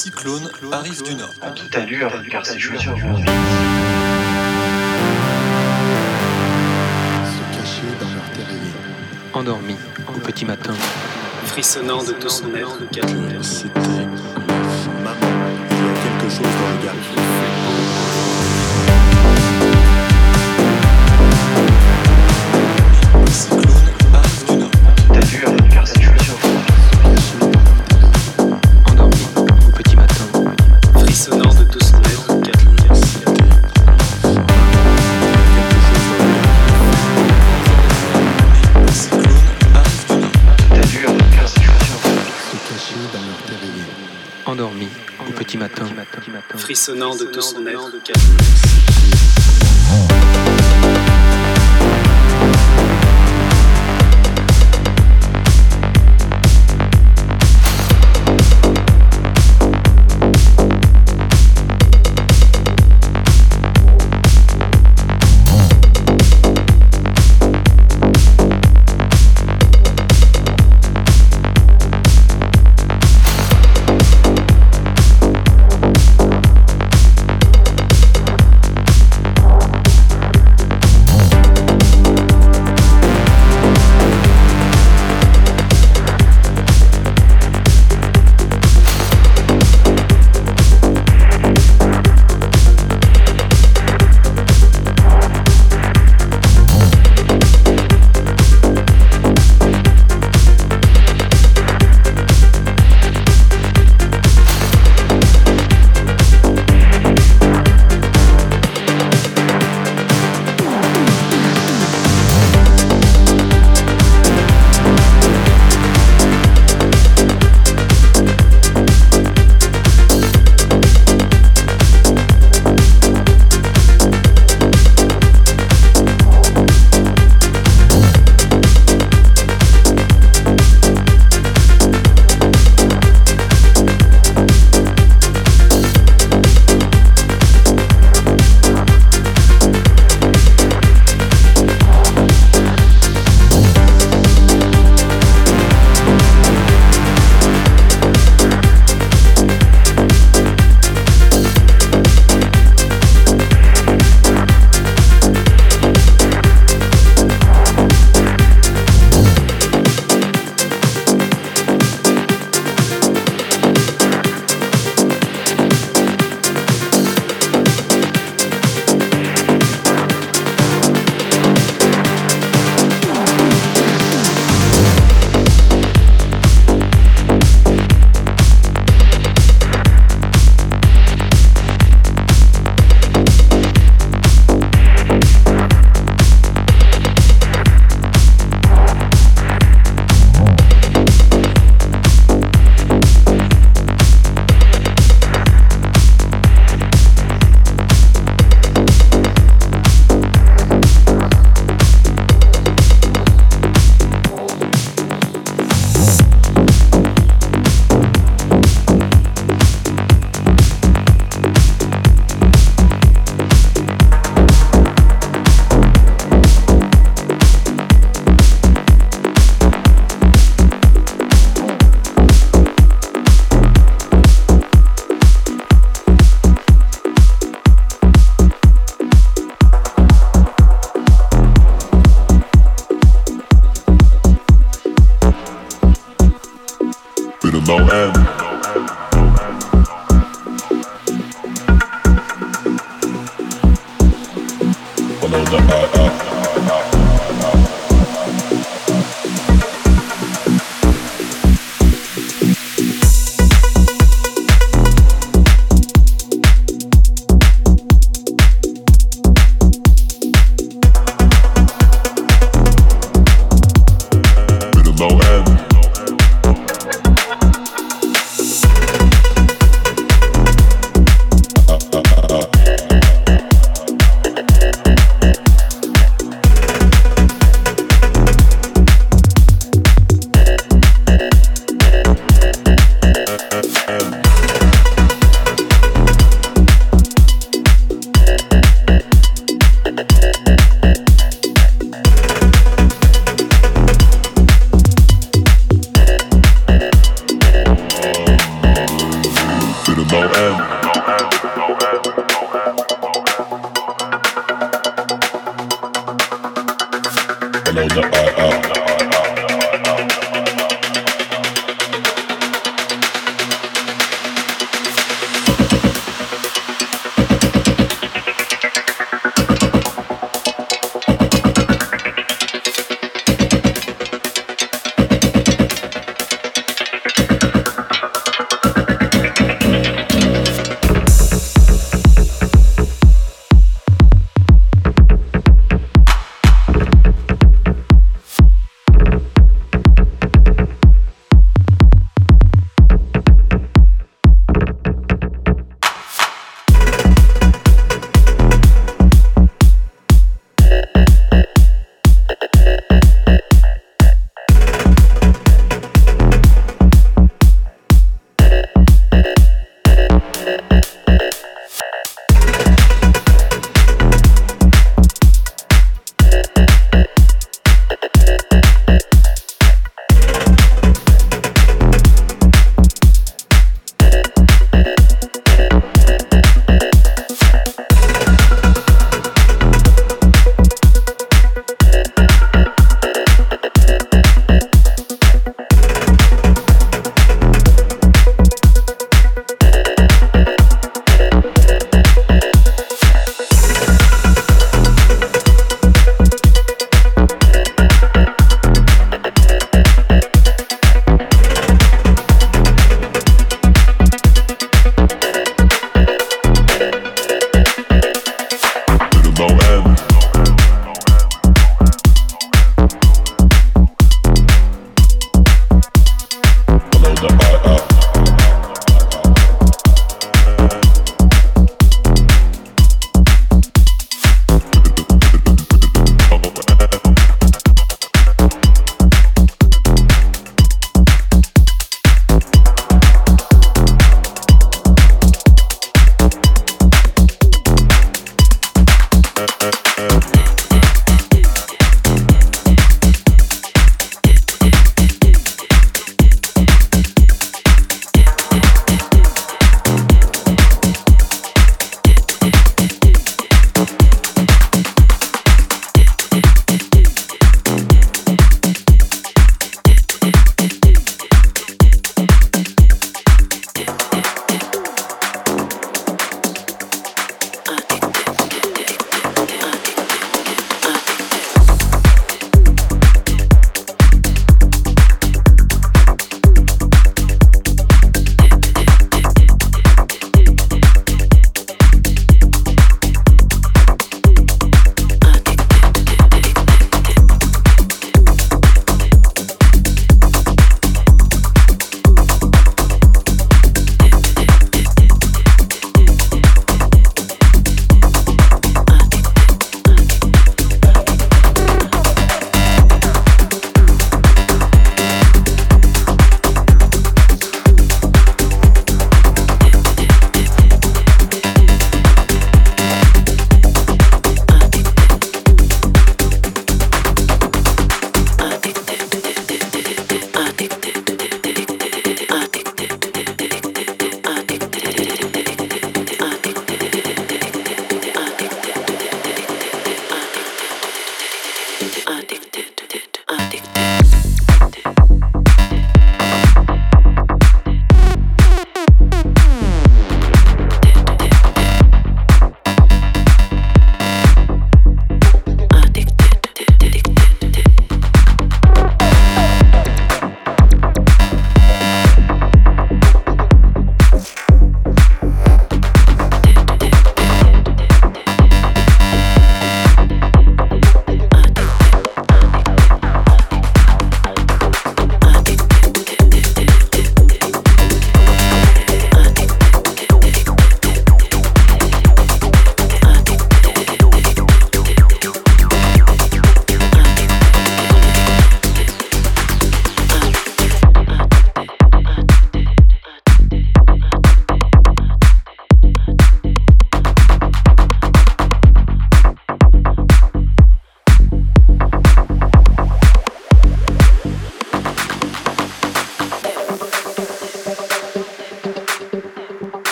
Un cyclone arrive du nord. À toute allure, car ses chaussures vont vite. se cacher dans leur terrier. endormi au petit matin. frissonnant de tout son être. C'était Maman, il y a quelque chose dans le Gard. Endormi au petit matin. frissonnant de tout son être.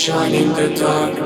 Shine in the darkness.